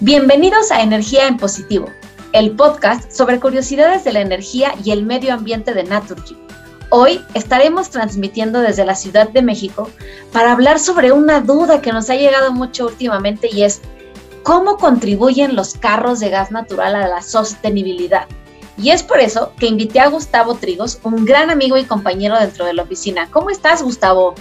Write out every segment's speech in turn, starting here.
Bienvenidos a Energía en Positivo, el podcast sobre curiosidades de la energía y el medio ambiente de Naturgy. Hoy estaremos transmitiendo desde la Ciudad de México para hablar sobre una duda que nos ha llegado mucho últimamente y es cómo contribuyen los carros de gas natural a la sostenibilidad. Y es por eso que invité a Gustavo Trigos, un gran amigo y compañero dentro de la oficina. ¿Cómo estás, Gustavo?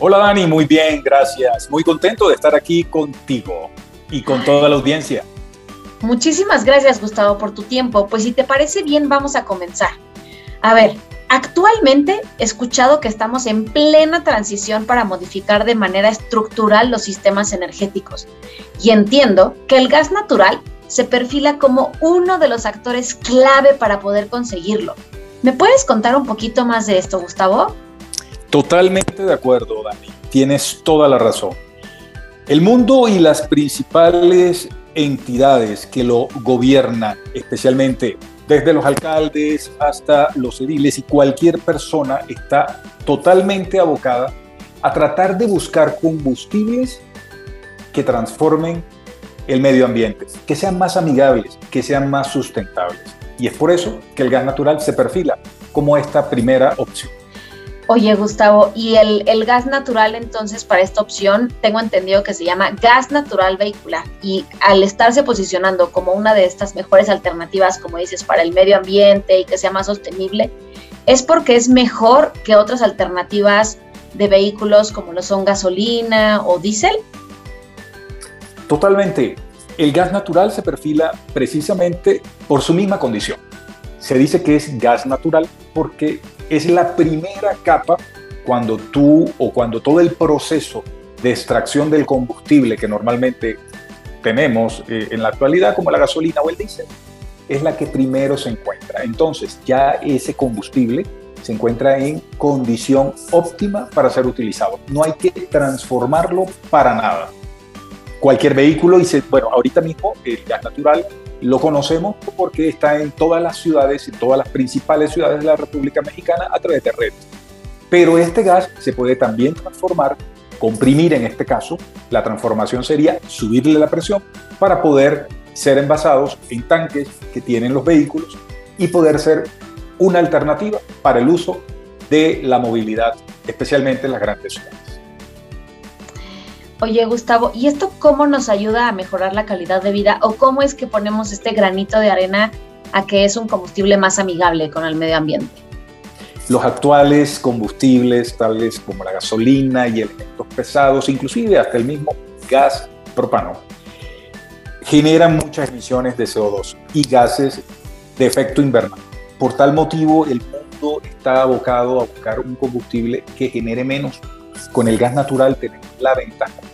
Hola, Dani, muy bien, gracias. Muy contento de estar aquí contigo y con toda la audiencia. Muchísimas gracias, Gustavo, por tu tiempo. Pues si te parece bien, vamos a comenzar. A ver, actualmente he escuchado que estamos en plena transición para modificar de manera estructural los sistemas energéticos y entiendo que el gas natural se perfila como uno de los actores clave para poder conseguirlo. ¿Me puedes contar un poquito más de esto, Gustavo? Totalmente de acuerdo, Dani. Tienes toda la razón. El mundo y las principales entidades que lo gobiernan, especialmente desde los alcaldes hasta los ediles y cualquier persona está totalmente abocada a tratar de buscar combustibles que transformen el medio ambiente, que sean más amigables, que sean más sustentables. Y es por eso que el gas natural se perfila como esta primera opción. Oye, Gustavo, y el, gas natural entonces para esta opción tengo entendido que se llama gas natural vehicular y al estarse posicionando como una de estas mejores alternativas, como dices, para el medio ambiente y que sea más sostenible, es porque es mejor que otras alternativas de vehículos como lo son gasolina o diésel. Totalmente. El gas natural se perfila precisamente por su misma condición. Se dice que es gas natural porque es la primera capa cuando tú o cuando todo el proceso de extracción del combustible que normalmente tenemos eh, en la actualidad, como la gasolina o el diésel, es la que primero se encuentra. Entonces ya ese combustible se encuentra en condición óptima para ser utilizado. No hay que transformarlo para nada. Cualquier vehículo, y bueno, ahorita mismo el gas natural lo conocemos porque está en todas las ciudades, en todas las principales ciudades de la República Mexicana a través de redes. Pero este gas se puede también transformar, comprimir en este caso. La transformación sería subirle la presión para poder ser envasados en tanques que tienen los vehículos y poder ser una alternativa para el uso de la movilidad, especialmente en las grandes ciudades. Oye, Gustavo, ¿y esto cómo nos ayuda a mejorar la calidad de vida o cómo es que ponemos este granito de arena a que es un combustible más amigable con el medio ambiente? Los actuales combustibles, tales como la gasolina y elementos pesados, inclusive hasta el mismo gas propano, generan muchas emisiones de CO2 y gases de efecto invernadero. Por tal motivo, el mundo está abocado a buscar un combustible que genere menos. Con el gas natural tenemos la ventaja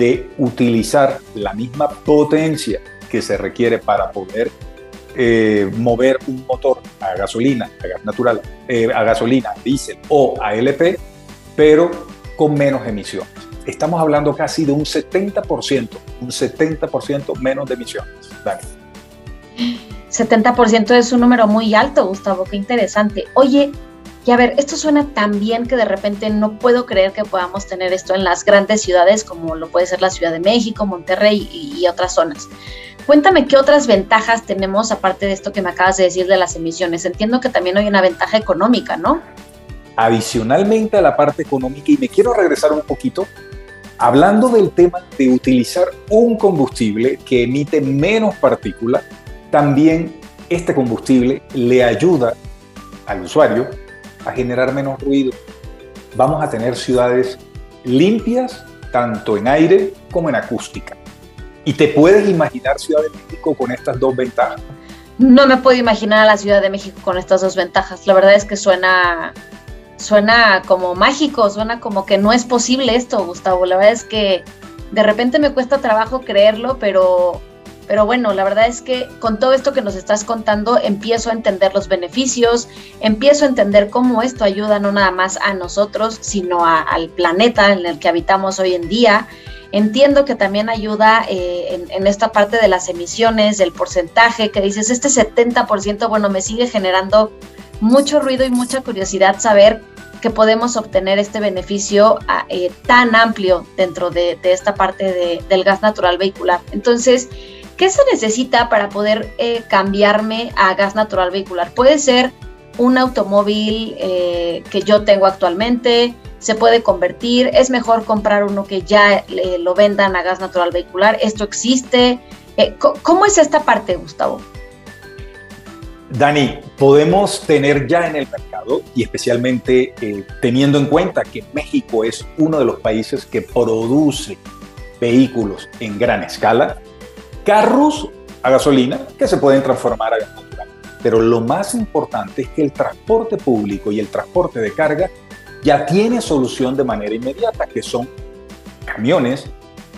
de utilizar la misma potencia que se requiere para poder eh, mover un motor a gasolina, a gas natural, eh, a gasolina, diésel o a LP, pero con menos emisiones. Estamos hablando casi de un 70%, un 70% menos de emisiones. Dani. 70% es un número muy alto, Gustavo, qué interesante. Oye, y a ver, esto suena tan bien que de repente no puedo creer que podamos tener esto en las grandes ciudades como lo puede ser la Ciudad de México, Monterrey y, otras zonas. Cuéntame qué otras ventajas tenemos aparte de esto que me acabas de decir de las emisiones. Entiendo que también hay una ventaja económica, ¿no? Adicionalmente a la parte económica, y me quiero regresar un poquito, hablando del tema de utilizar un combustible que emite menos partículas, también este combustible le ayuda al usuario a generar menos ruido. Vamos a tener ciudades limpias, tanto en aire como en acústica. ¿Y te puedes imaginar Ciudad de México con estas dos ventajas? No me puedo imaginar a la Ciudad de México con estas dos ventajas. La verdad es que suena, suena como mágico, suena como que no es posible esto, Gustavo. La verdad es que de repente me cuesta trabajo creerlo, pero pero bueno, la verdad es que con todo esto que nos estás contando, empiezo a entender los beneficios, empiezo a entender cómo esto ayuda no nada más a nosotros, sino al planeta en el que habitamos hoy en día. Entiendo que también ayuda eh, en, esta parte de las emisiones, del porcentaje, que dices, este 70%, bueno, me sigue generando mucho ruido y mucha curiosidad saber que podemos obtener este beneficio eh, tan amplio dentro de, esta parte del gas natural vehicular. Entonces, ¿qué se necesita para poder eh, cambiarme a gas natural vehicular? Puede ser un automóvil eh, que yo tengo actualmente, se puede convertir, es mejor comprar uno que ya lo vendan a gas natural vehicular, esto existe. ¿Cómo es esta parte, Gustavo? Dani, podemos tener ya en el mercado, y especialmente eh, teniendo en cuenta que México es uno de los países que produce vehículos en gran escala, carros a gasolina que se pueden transformar a gas natural. Pero lo más importante es que el transporte público y el transporte de carga ya tiene solución de manera inmediata, que son camiones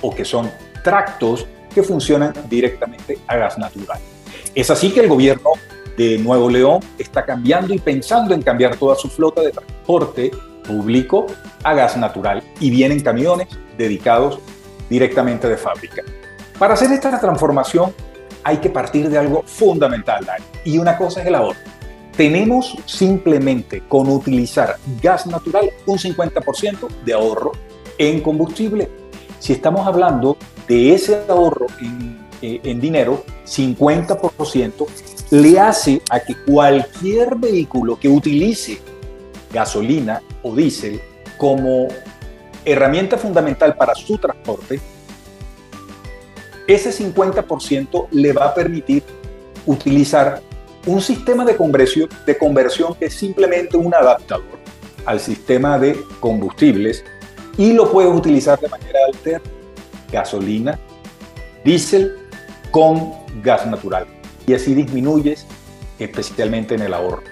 o que son tractos que funcionan directamente a gas natural. Es así que el gobierno de Nuevo León está cambiando y pensando en cambiar toda su flota de transporte público a gas natural y vienen camiones dedicados directamente de fábrica. Para hacer esta transformación hay que partir de algo fundamental, y una cosa es el ahorro. Tenemos simplemente con utilizar gas natural un 50% de ahorro en combustible. Si estamos hablando de ese ahorro en, eh, en dinero, 50% le hace a que cualquier vehículo que utilice gasolina o diésel como herramienta fundamental para su transporte, ese 50% le va a permitir utilizar un sistema de conversión, de conversión que es simplemente un adaptador al sistema de combustibles y lo puede utilizar de manera alterna, gasolina, diésel con gas natural y así disminuyes especialmente en el ahorro.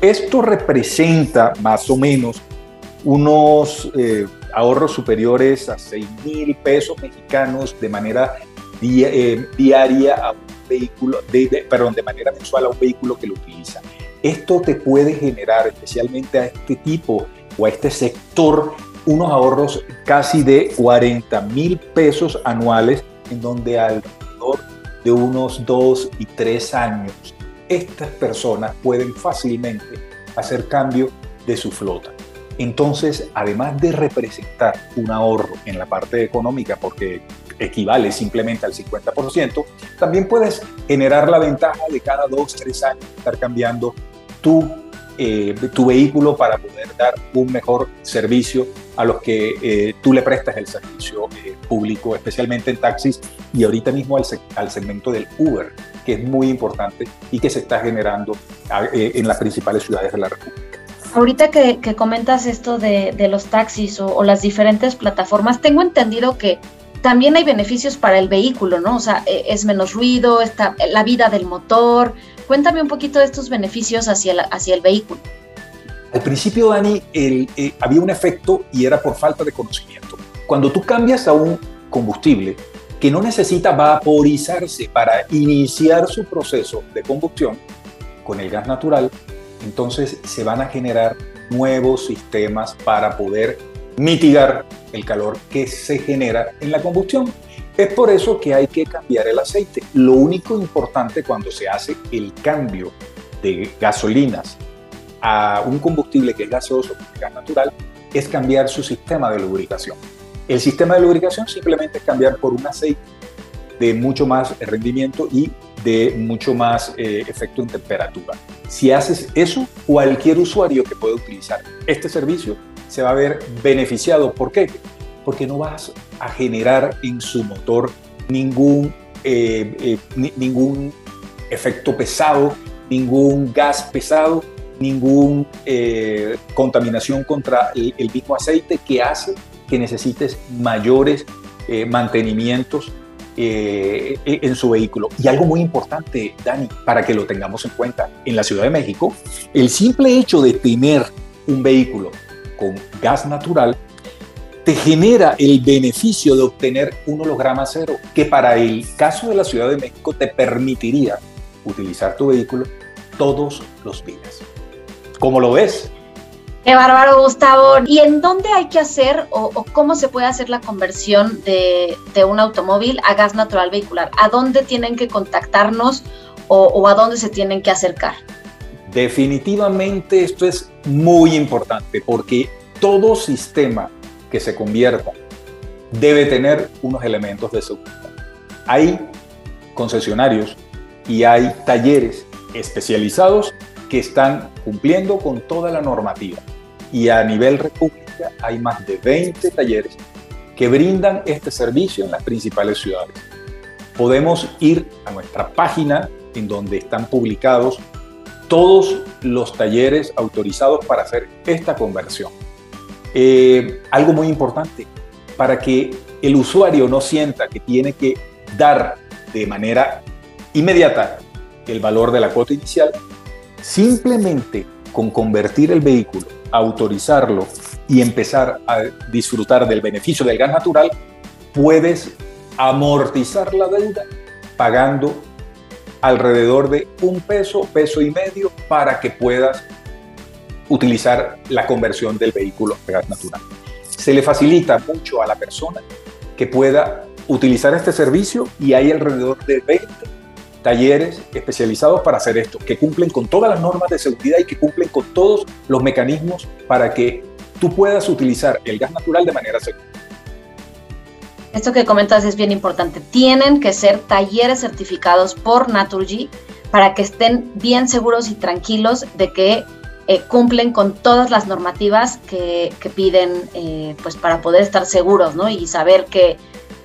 Esto representa más o menos unos eh, ahorros superiores a 6 mil pesos mexicanos de manera eh, diaria a un vehículo, de, perdón, de manera mensual a un vehículo que lo utiliza. Esto te puede generar, especialmente a este tipo o a este sector, unos ahorros casi de 40 mil pesos anuales, en donde alrededor de unos dos y tres años, estas personas pueden fácilmente hacer cambio de su flota. Entonces, además de representar un ahorro en la parte económica, porque equivale simplemente al 50%, también puedes generar la ventaja de cada dos, tres años estar cambiando tu eh, tu vehículo para poder dar un mejor servicio a los que eh, tú le prestas el servicio eh, público, especialmente en taxis y ahorita mismo al, al, segmento del Uber, que es muy importante y que se está generando en las principales ciudades de la República. Ahorita que, comentas esto de, los taxis o, las diferentes plataformas, tengo entendido que también hay beneficios para el vehículo, ¿no? O sea, es menos ruido, está la vida del motor, Cuéntame un poquito de estos beneficios hacia el, hacia el vehículo. Al principio, Dani, eh, había un efecto y era por falta de conocimiento. Cuando tú cambias a un combustible que no necesita vaporizarse para iniciar su proceso de combustión con el gas natural, entonces se van a generar nuevos sistemas para poder mitigar el calor que se genera en la combustión. Es por eso que hay que cambiar el aceite. Lo único importante cuando se hace el cambio de gasolinas a un combustible que es gaseoso, gas natural, es cambiar su sistema de lubricación. El sistema de lubricación simplemente es cambiar por un aceite de mucho más rendimiento y de mucho más eh, efecto en temperatura. Si haces eso, cualquier usuario que pueda utilizar este servicio se va a ver beneficiado. ¿Por qué? porque no vas a generar en su motor ningún, eh, eh, ningún efecto pesado, ningún gas pesado, ninguna eh, contaminación contra el, mismo aceite que hace que necesites mayores mantenimientos en su vehículo. Y algo muy importante, Dani, para que lo tengamos en cuenta, en la Ciudad de México, el simple hecho de tener un vehículo con gas natural te genera el beneficio de obtener un holograma cero, que para el caso de la Ciudad de México te permitiría utilizar tu vehículo todos los días. ¿Cómo lo ves? Qué bárbaro, Gustavo. ¿Y en dónde hay que hacer o, cómo se puede hacer la conversión de, un automóvil a gas natural vehicular? ¿A dónde tienen que contactarnos o, o a dónde se tienen que acercar? Definitivamente esto es muy importante porque todo sistema que se convierta debe tener unos elementos de seguridad. Hay concesionarios y hay talleres especializados que están cumpliendo con toda la normativa. Y a nivel república hay más de 20 talleres que brindan este servicio en las principales ciudades. Podemos ir a nuestra página en donde están publicados todos los talleres autorizados para hacer esta conversión. Eh, algo muy importante, para que el usuario no sienta que tiene que dar de manera inmediata el valor de la cuota inicial, simplemente con convertir el vehículo, autorizarlo y empezar a disfrutar del beneficio del gas natural, puedes amortizar la deuda pagando alrededor de un peso, peso y medio para que puedas utilizar la conversión del vehículo a gas natural. Se le facilita mucho a la persona que pueda utilizar este servicio y hay alrededor de 20 talleres especializados para hacer esto, que cumplen con todas las normas de seguridad y que cumplen con todos los mecanismos para que tú puedas utilizar el gas natural de manera segura. Esto que comentas es bien importante. Tienen que ser talleres certificados por Naturgy para que estén bien seguros y tranquilos de que eh, cumplen con todas las normativas que, piden eh, pues para poder estar seguros ¿no? y saber que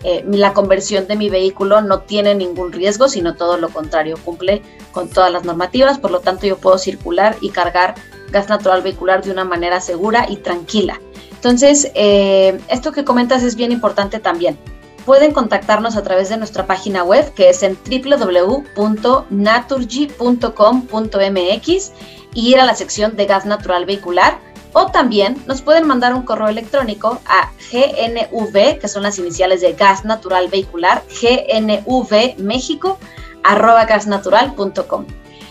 eh, la conversión de mi vehículo no tiene ningún riesgo, sino todo lo contrario, cumple con todas las normativas, por lo tanto yo puedo circular y cargar gas natural vehicular de una manera segura y tranquila. Entonces, eh, esto que comentas es bien importante también. Pueden contactarnos a través de nuestra página web que es en www.naturgy.com.mx y ir a la sección de gas natural vehicular o también nos pueden mandar un correo electrónico a GNV, que son las iniciales de gas natural vehicular, gnvmexico, arroba gasnatural.com.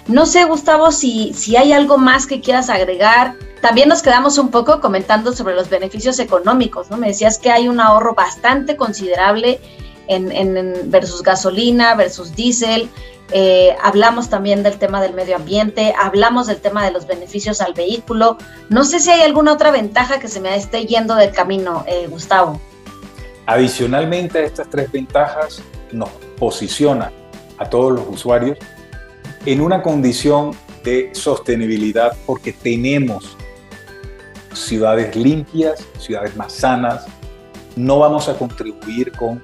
No sé, Gustavo, si, si hay algo más que quieras agregar también nos quedamos un poco comentando sobre los beneficios económicos, ¿no? Me decías que hay un ahorro bastante considerable en, versus gasolina, versus diésel. Eh, hablamos también del tema del medio ambiente, hablamos del tema de los beneficios al vehículo. No sé si hay alguna otra ventaja que se me esté yendo del camino, eh, Gustavo. Adicionalmente a estas tres ventajas, nos posiciona a todos los usuarios en una condición de sostenibilidad porque tenemos ciudades limpias, ciudades más sanas, no vamos a contribuir con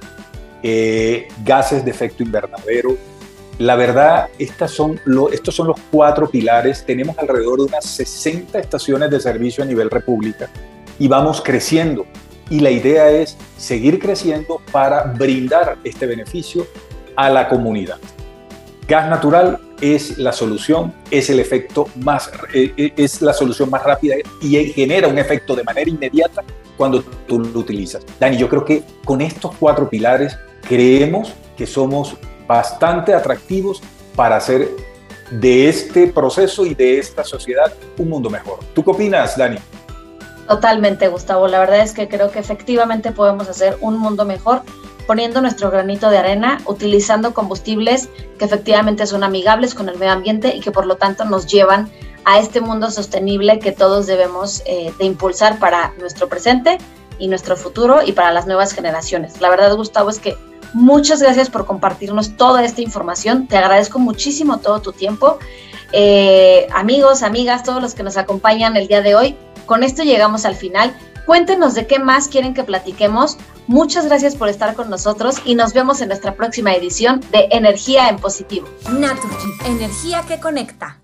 eh, gases de efecto invernadero. La verdad, estas son estos son los cuatro pilares. Tenemos alrededor de unas 60 estaciones de servicio a nivel república y vamos creciendo. Y la idea es seguir creciendo para brindar este beneficio a la comunidad. Gas natural es la solución, es el efecto más, eh, eh, es la solución más rápida y genera un efecto de manera inmediata cuando tú lo utilizas. Dani, yo creo que con estos cuatro pilares creemos que somos bastante atractivos para hacer de este proceso y de esta sociedad un mundo mejor. ¿Tú qué opinas, Dani? Totalmente, Gustavo. La verdad es que creo que efectivamente podemos hacer un mundo mejor poniendo nuestro granito de arena, utilizando combustibles que efectivamente son amigables con el medio ambiente y que por lo tanto nos llevan a este mundo sostenible que todos debemos eh, de impulsar para nuestro presente y nuestro futuro y para las nuevas generaciones. La verdad, Gustavo, es que muchas gracias por compartirnos toda esta información. Te agradezco muchísimo todo tu tiempo. Eh, amigos, amigas, todos los que nos acompañan el día de hoy, con esto llegamos al final. Cuéntenos de qué más quieren que platiquemos. Muchas gracias por estar con nosotros y nos vemos en nuestra próxima edición de Energía en Positivo. Naturgy, energía que conecta.